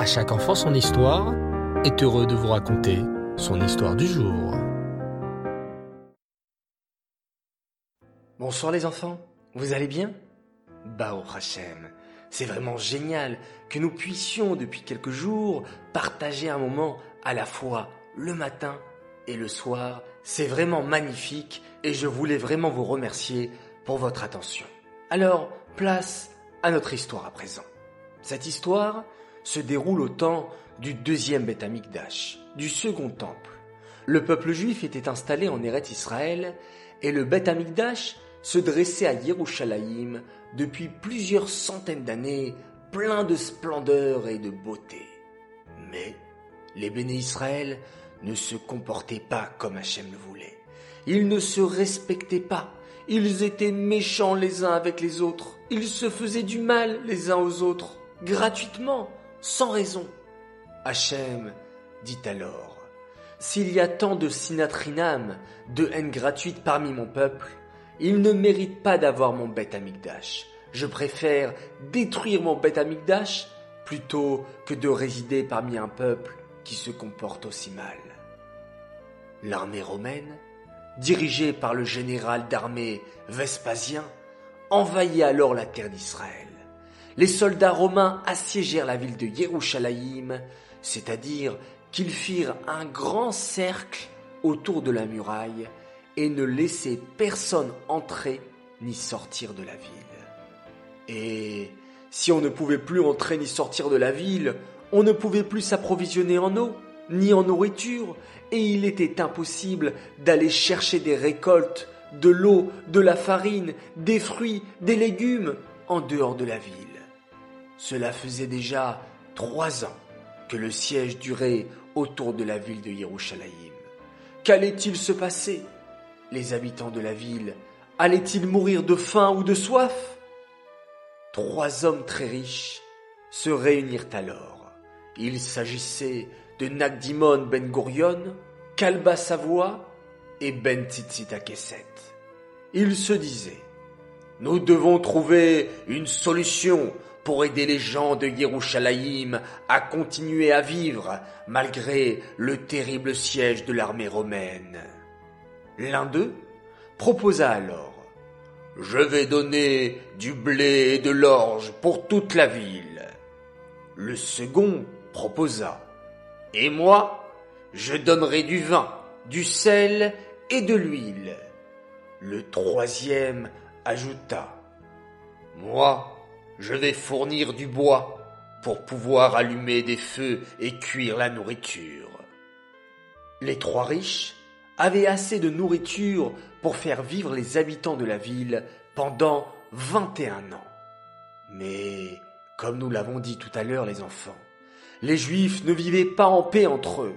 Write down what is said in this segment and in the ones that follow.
À chaque enfant son histoire est heureux de vous raconter son histoire du jour. Bonsoir les enfants, vous allez bien? Bao Hachem, c'est vraiment génial que nous puissions depuis quelques jours partager un moment à la fois le matin et le soir. C'est vraiment magnifique et je voulais vraiment vous remercier pour votre attention. Alors, place à notre histoire à présent. Cette histoire se déroule au temps du deuxième Beth Amikdash, du second temple. Le peuple juif était installé en Eretz Israël et le Beth Amikdash se dressait à Yerushalayim depuis plusieurs centaines d'années, plein de splendeur et de beauté. Mais les béné Israël ne se comportaient pas comme Hachem le voulait. Ils ne se respectaient pas. Ils étaient méchants les uns avec les autres. Ils se faisaient du mal les uns aux autres, gratuitement, sans raison. Hachem dit alors, S'il y a tant de sinatrinam, de haine gratuite parmi mon peuple, il ne mérite pas d'avoir mon bête amigdash. Je préfère détruire mon bête amigdash plutôt que de résider parmi un peuple qui se comporte aussi mal. L'armée romaine, dirigée par le général d'armée Vespasien, envahit alors la terre d'Israël. Les soldats romains assiégèrent la ville de Yerushalayim, c'est-à-dire qu'ils firent un grand cercle autour de la muraille et ne laissaient personne entrer ni sortir de la ville. Et si on ne pouvait plus entrer ni sortir de la ville, on ne pouvait plus s'approvisionner en eau, ni en nourriture, et il était impossible d'aller chercher des récoltes, de l'eau, de la farine, des fruits, des légumes en dehors de la ville. Cela faisait déjà trois ans que le siège durait autour de la ville de Yerushalayim. Qu'allait-il se passer? Les habitants de la ville allaient-ils mourir de faim ou de soif? Trois hommes très riches se réunirent alors. Il s'agissait de Nagdimon Ben Gurion, Kalba Savoie et Ben Tzitzit. Ils se disaient Nous devons trouver une solution pour aider les gens de Yerushalayim à continuer à vivre malgré le terrible siège de l'armée romaine. L'un d'eux proposa alors Je vais donner du blé et de l'orge pour toute la ville. Le second proposa Et moi, je donnerai du vin, du sel et de l'huile. Le troisième ajouta Moi, je vais fournir du bois pour pouvoir allumer des feux et cuire la nourriture. Les trois riches avaient assez de nourriture pour faire vivre les habitants de la ville pendant 21 ans. Mais, comme nous l'avons dit tout à l'heure les enfants, les Juifs ne vivaient pas en paix entre eux.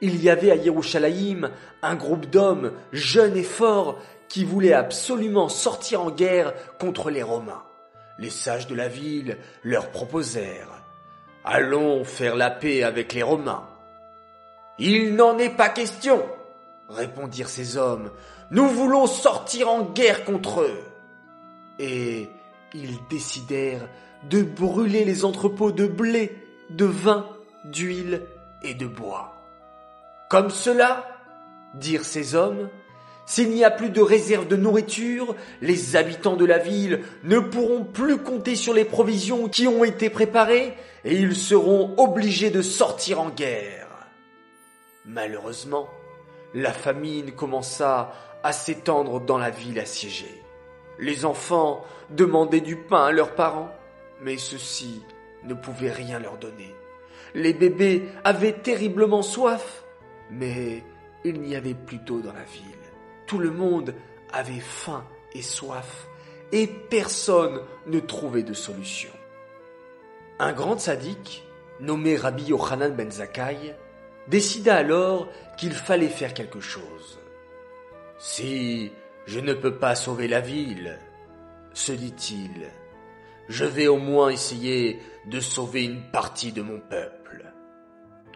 Il y avait à Yerushalayim un groupe d'hommes jeunes et forts qui voulaient absolument sortir en guerre contre les Romains les sages de la ville leur proposèrent Allons faire la paix avec les Romains. Il n'en est pas question, répondirent ces hommes. Nous voulons sortir en guerre contre eux. Et ils décidèrent de brûler les entrepôts de blé, de vin, d'huile et de bois. Comme cela, dirent ces hommes, s'il n'y a plus de réserve de nourriture, les habitants de la ville ne pourront plus compter sur les provisions qui ont été préparées et ils seront obligés de sortir en guerre. Malheureusement, la famine commença à s'étendre dans la ville assiégée. Les enfants demandaient du pain à leurs parents, mais ceux-ci ne pouvaient rien leur donner. Les bébés avaient terriblement soif, mais il n'y avait plus d'eau dans la ville. Tout le monde avait faim et soif, et personne ne trouvait de solution. Un grand sadique, nommé Rabbi Yochanan ben Zakkai, décida alors qu'il fallait faire quelque chose. Si je ne peux pas sauver la ville, se dit-il, je vais au moins essayer de sauver une partie de mon peuple.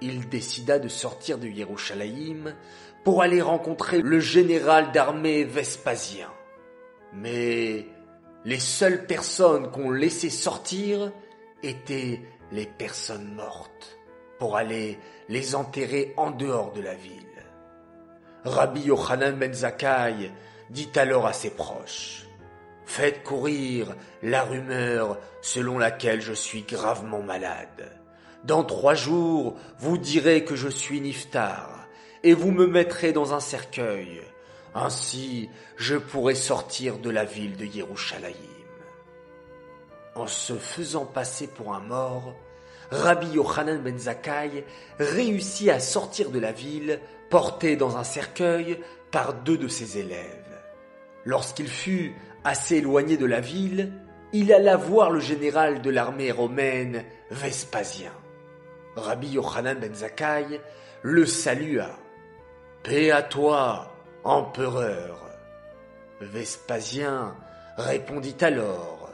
Il décida de sortir de Yerushalayim pour aller rencontrer le général d'armée Vespasien. Mais les seules personnes qu'on laissait sortir étaient les personnes mortes pour aller les enterrer en dehors de la ville. Rabbi Yochanan ben Zakkai dit alors à ses proches, Faites courir la rumeur selon laquelle je suis gravement malade. Dans trois jours, vous direz que je suis Niftar, et vous me mettrez dans un cercueil. Ainsi, je pourrai sortir de la ville de Yerushalayim. En se faisant passer pour un mort, Rabbi Yochanan ben Zakkai réussit à sortir de la ville, porté dans un cercueil par deux de ses élèves. Lorsqu'il fut assez éloigné de la ville, il alla voir le général de l'armée romaine, Vespasien. Rabbi Yochanan ben Zakkai le salua. Paix à toi, empereur. Vespasien répondit alors.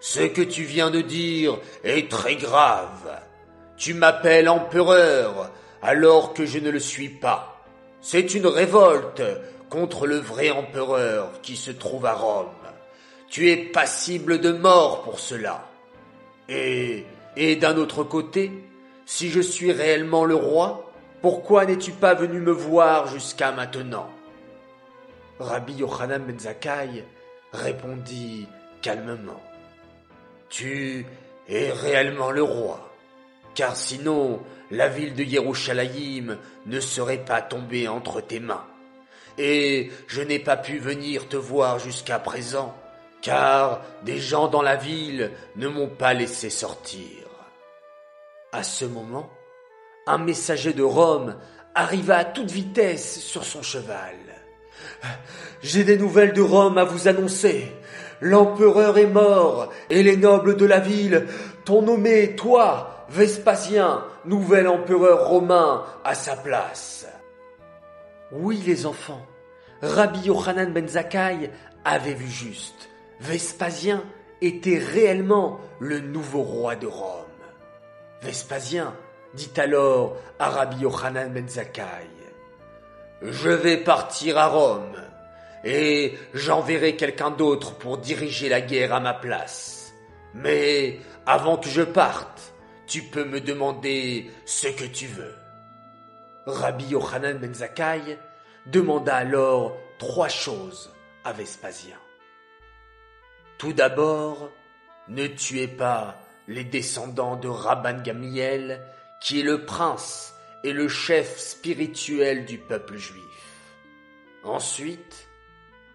Ce que tu viens de dire est très grave. Tu m'appelles empereur alors que je ne le suis pas. C'est une révolte contre le vrai empereur qui se trouve à Rome. Tu es passible de mort pour cela. Et, et d'un autre côté, si je suis réellement le roi, pourquoi n'es-tu pas venu me voir jusqu'à maintenant? Rabbi Yochanan ben Zakkai répondit calmement. Tu es réellement le roi, car sinon la ville de Yerushalayim ne serait pas tombée entre tes mains. Et je n'ai pas pu venir te voir jusqu'à présent, car des gens dans la ville ne m'ont pas laissé sortir. À ce moment, un messager de Rome arriva à toute vitesse sur son cheval. J'ai des nouvelles de Rome à vous annoncer. L'empereur est mort, et les nobles de la ville t'ont nommé, toi, Vespasien, nouvel empereur romain, à sa place. Oui, les enfants, Rabbi Yochanan ben Zakkai avait vu juste. Vespasien était réellement le nouveau roi de Rome. Vespasien dit alors à Rabbi Yochanan ben Zakkai, Je vais partir à Rome, et j'enverrai quelqu'un d'autre pour diriger la guerre à ma place. Mais avant que je parte, tu peux me demander ce que tu veux. Rabbi Yochanan ben Zakkai demanda alors trois choses à Vespasien. Tout d'abord, ne tuez pas les descendants de Rabban Gamliel, qui est le prince et le chef spirituel du peuple juif. Ensuite,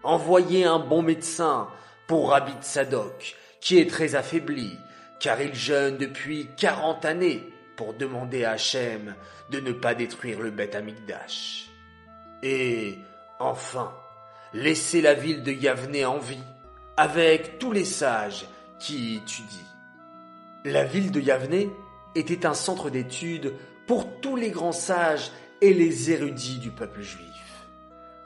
envoyez un bon médecin pour Rabbi Sadok, qui est très affaibli, car il jeûne depuis quarante années pour demander à Hachem de ne pas détruire le Beth Amikdash. Et, enfin, laissez la ville de Yavne en vie, avec tous les sages qui y étudient. La ville de Yavne était un centre d'études pour tous les grands sages et les érudits du peuple juif.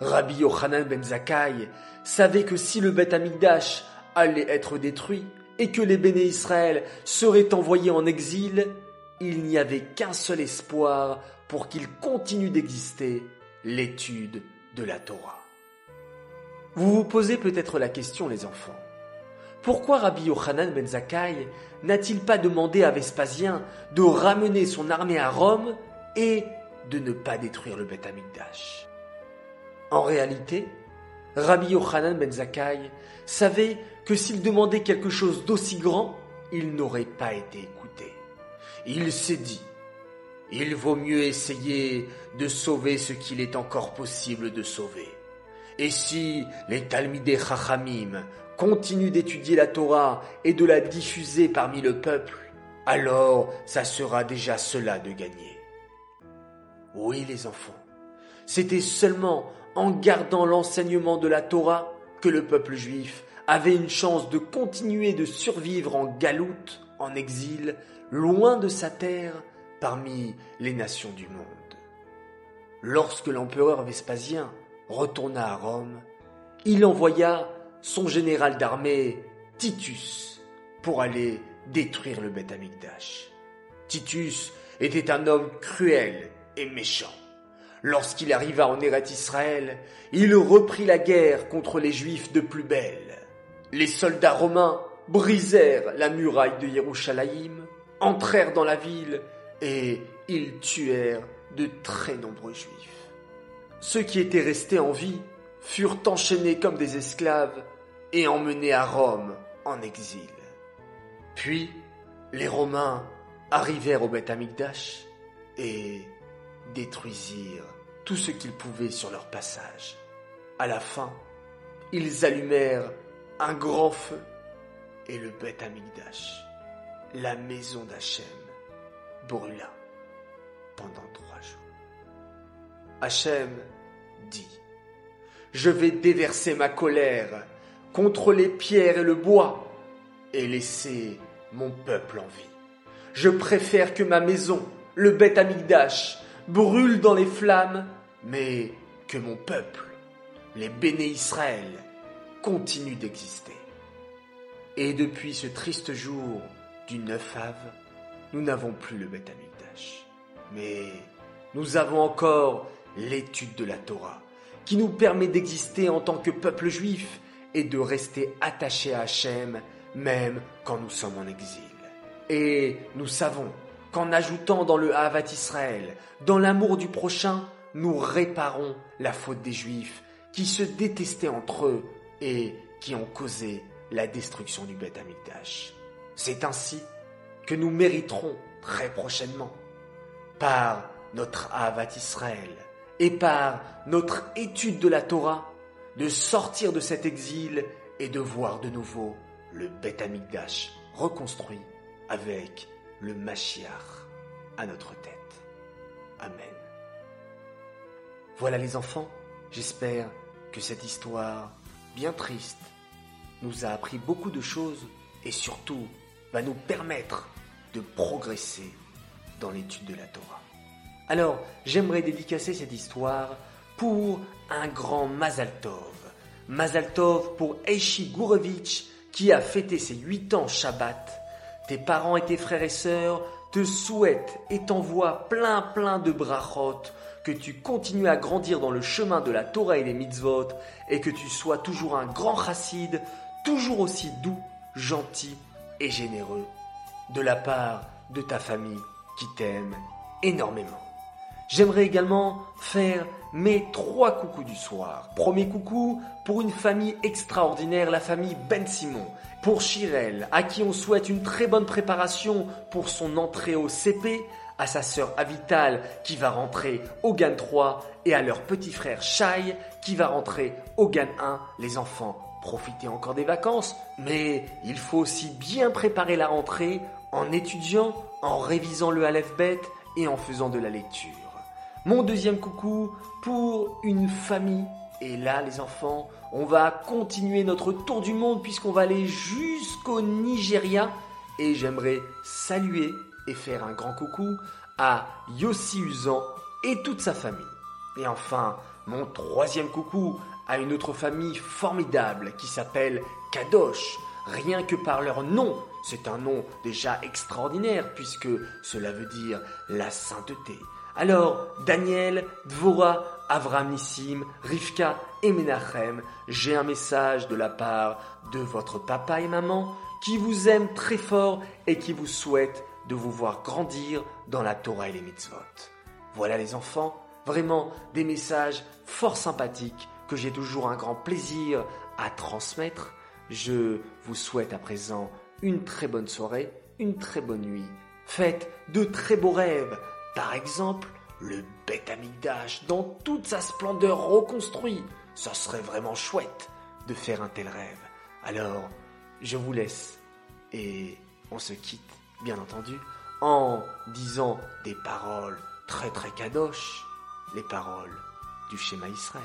Rabbi Yochanan ben Zakkai savait que si le Beth Amikdash allait être détruit et que les béné Israël seraient envoyés en exil, il n'y avait qu'un seul espoir pour qu'il continue d'exister, l'étude de la Torah. Vous vous posez peut-être la question, les enfants. Pourquoi Rabbi Yochanan ben Zakkai n'a-t-il pas demandé à Vespasien de ramener son armée à Rome et de ne pas détruire le Beth Amikdash? En réalité, Rabbi Yochanan ben Zakkai savait que s'il demandait quelque chose d'aussi grand, il n'aurait pas été écouté. Il s'est dit, il vaut mieux essayer de sauver ce qu'il est encore possible de sauver. Et si les Talmidei Chachamim continue d'étudier la Torah et de la diffuser parmi le peuple, alors ça sera déjà cela de gagner. Oui les enfants, c'était seulement en gardant l'enseignement de la Torah que le peuple juif avait une chance de continuer de survivre en galoute, en exil, loin de sa terre, parmi les nations du monde. Lorsque l'empereur Vespasien retourna à Rome, il envoya son général d'armée, Titus, pour aller détruire le Beth Amikdash. Titus était un homme cruel et méchant. Lorsqu'il arriva en Eret Israël, il reprit la guerre contre les Juifs de plus belle. Les soldats romains brisèrent la muraille de Yerushalayim entrèrent dans la ville et ils tuèrent de très nombreux juifs. Ceux qui étaient restés en vie furent enchaînés comme des esclaves et emmenés à Rome en exil. Puis, les Romains arrivèrent au Beth Amikdash et détruisirent tout ce qu'ils pouvaient sur leur passage. À la fin, ils allumèrent un grand feu et le Beth Amikdash, la maison d'Hachem, brûla pendant trois jours. Hachem dit, je vais déverser ma colère contre les pierres et le bois et laisser mon peuple en vie. Je préfère que ma maison, le Beth Amikdash, brûle dans les flammes, mais que mon peuple, les béné Israël, continue d'exister. Et depuis ce triste jour du 9 Av, nous n'avons plus le Beth Amikdash. Mais nous avons encore l'étude de la Torah, qui nous permet d'exister en tant que peuple juif et de rester attachés à Hachem, même quand nous sommes en exil. Et nous savons qu'en ajoutant dans le Havat Israël, dans l'amour du prochain, nous réparons la faute des Juifs qui se détestaient entre eux et qui ont causé la destruction du Beth Amikdash. C'est ainsi que nous mériterons très prochainement, par notre Havat Israël et par notre étude de la Torah, de sortir de cet exil et de voir de nouveau le Beth Amikdash reconstruit avec le Mashiach à notre tête. Amen. Voilà les enfants, j'espère que cette histoire bien triste nous a appris beaucoup de choses et surtout va nous permettre de progresser dans l'étude de la Torah. Alors, j'aimerais dédicacer cette histoire pour un grand Mazal Tov. Mazal Tov pour Eishi Gurevitch qui a fêté ses 8 ans Shabbat. Tes parents et tes frères et sœurs te souhaitent et t'envoient plein plein de brachot, que tu continues à grandir dans le chemin de la Torah et des mitzvot, et que tu sois toujours un grand chassid, toujours aussi doux, gentil et généreux, de la part de ta famille qui t'aime énormément. J'aimerais également faire mes trois coucous du soir. Premier coucou pour une famille extraordinaire, la famille Ben Simon. Pour Chirel, à qui on souhaite une très bonne préparation pour son entrée au CP, à sa sœur Avital qui va rentrer au GAN 3 et à leur petit frère Shai qui va rentrer au GAN 1. Les enfants, profitez encore des vacances, mais il faut aussi bien préparer la rentrée en étudiant, en révisant le Aleph Bet et en faisant de la lecture. Mon deuxième coucou pour une famille. Et là, les enfants, on va continuer notre tour du monde puisqu'on va aller jusqu'au Nigeria. Et j'aimerais saluer et faire un grand coucou à Yossi Usan et toute sa famille. Et enfin, mon troisième coucou à une autre famille formidable qui s'appelle Kadosh. Rien que par leur nom, c'est un nom déjà extraordinaire puisque cela veut dire la sainteté. Alors, Daniel, Dvora, Avram Nissim, Rivka et Menachem, j'ai un message de la part de votre papa et maman qui vous aiment très fort et qui vous souhaitent de vous voir grandir dans la Torah et les mitzvot. Voilà les enfants, vraiment des messages fort sympathiques que j'ai toujours un grand plaisir à transmettre. Je vous souhaite à présent une très bonne soirée, une très bonne nuit. Faites de très beaux rêves. Par exemple, le Amikdash dans toute sa splendeur reconstruit. Ça serait vraiment chouette de faire un tel rêve. Alors, je vous laisse et on se quitte, bien entendu, en disant des paroles très très kadosh, les paroles du schéma Israël.